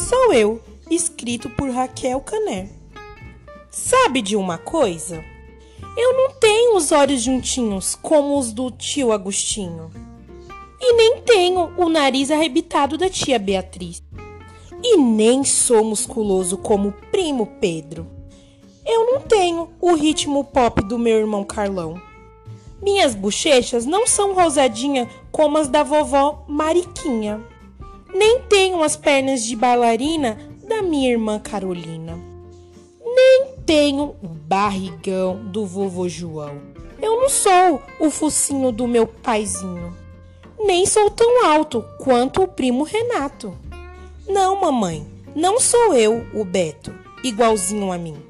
sou eu, escrito por Raquel Cané. Sabe de uma coisa? Eu não tenho os olhos juntinhos como os do tio Agostinho. E nem tenho o nariz arrebitado da tia Beatriz. E nem sou musculoso como o primo Pedro. Eu não tenho o ritmo pop do meu irmão Carlão. Minhas bochechas não são rosadinha como as da vovó Mariquinha. Nem tenho as pernas de bailarina da minha irmã Carolina. Nem tenho o barrigão do vovô João. Eu não sou o focinho do meu paizinho. Nem sou tão alto quanto o primo Renato. Não, mamãe, não sou eu, o Beto, igualzinho a mim.